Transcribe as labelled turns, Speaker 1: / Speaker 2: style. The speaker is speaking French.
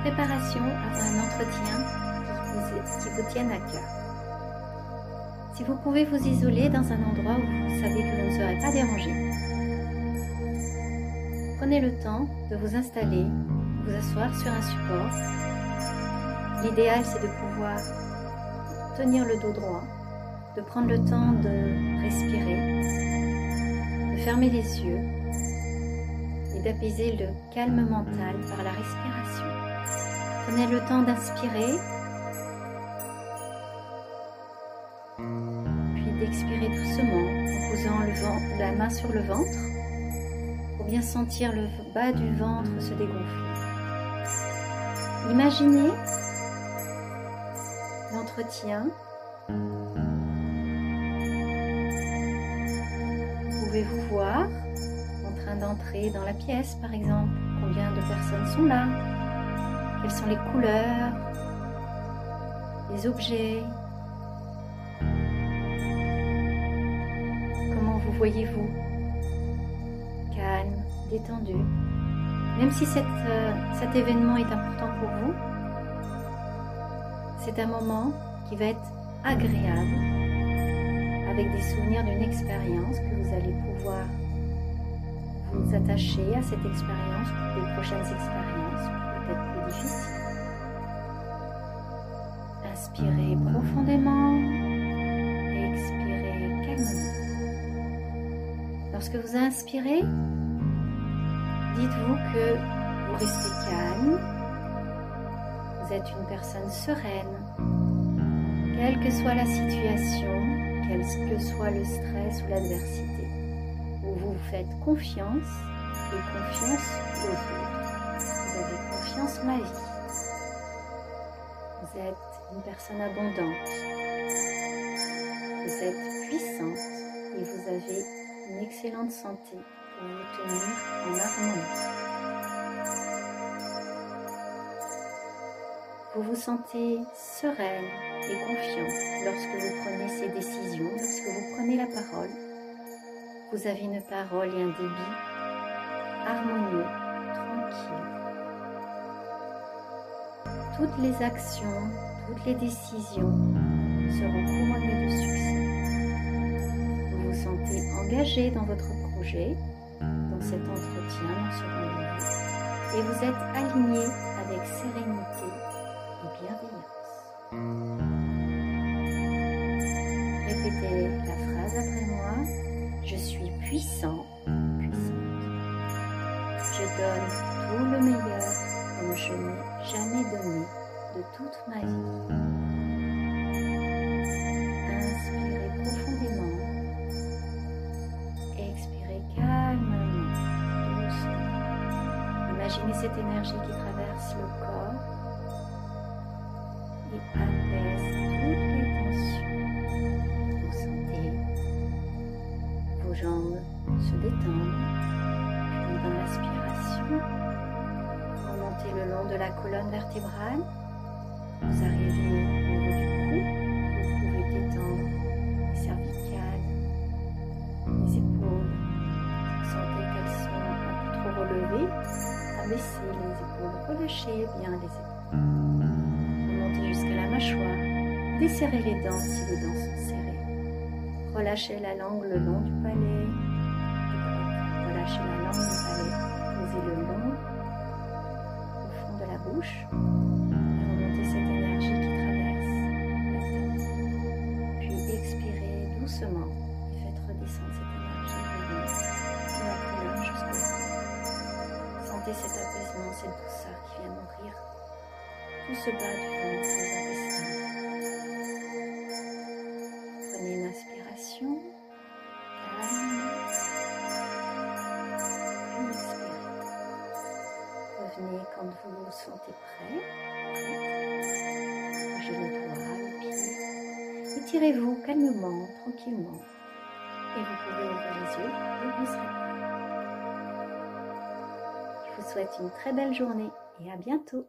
Speaker 1: préparation avant un entretien qui vous, qui vous tienne à cœur. Si vous pouvez vous isoler dans un endroit où vous savez que vous ne serez pas dérangé, prenez le temps de vous installer, vous asseoir sur un support. L'idéal c'est de pouvoir tenir le dos droit, de prendre le temps de respirer, de fermer les yeux et d'apaiser le calme mental par la respiration. Prenez le temps d'inspirer, puis d'expirer doucement en posant la main sur le ventre pour bien sentir le bas du ventre se dégonfler. Imaginez l'entretien. Pouvez-vous voir en train d'entrer dans la pièce, par exemple, combien de personnes sont là? Quelles sont les couleurs Les objets? Comment vous voyez-vous? Calme, détendu. Même si euh, cet événement est important pour vous, c'est un moment qui va être agréable avec des souvenirs d'une expérience que vous allez pouvoir vous attacher à cette expérience pour les prochaines expériences, Inspirez profondément et expirez calmement. Lorsque vous inspirez, dites-vous que vous restez calme, vous êtes une personne sereine, quelle que soit la situation, quel que soit le stress ou l'adversité. Vous vous faites confiance et confiance aux autres. Vous avez confiance en la vie. Vous êtes une personne abondante. Vous êtes puissante et vous avez une excellente santé pour vous tenir en harmonie. Vous vous sentez sereine et confiante lorsque vous prenez ces décisions, lorsque vous prenez la parole. Vous avez une parole et un débit harmonieux, tranquille. Toutes les actions, toutes les décisions seront couronnées de succès. Vous vous sentez engagé dans votre projet, dans cet entretien, dans ce rendez-vous, et vous êtes aligné avec sérénité Répétez la phrase après moi. Je suis puissant, puissante. Je donne tout le meilleur Imaginez cette énergie qui traverse le corps et apaise toutes les tensions. Vous sentez vos jambes se détendre, puis dans l'aspiration, remontez le long de la colonne vertébrale. Vous arrivez Abaissez les épaules, relâchez bien les épaules jusqu'à la mâchoire. Desserrez les dents si les dents sont serrées. Relâchez la langue le long du palais, Relâchez la langue du palais. Posez le long au fond de la bouche. Sentez cet apaisement, cette douceur qui vient nourrir tout ce bas du ventre, les intestins. Prenez une inspiration, calme, puis expirez. Revenez quand vous vous sentez prêt, Bougez le doigt, le pied. Étirez-vous calmement, tranquillement. Et vous pouvez ouvrir les yeux et vous serez prêt. Je vous souhaite une très belle journée et à bientôt.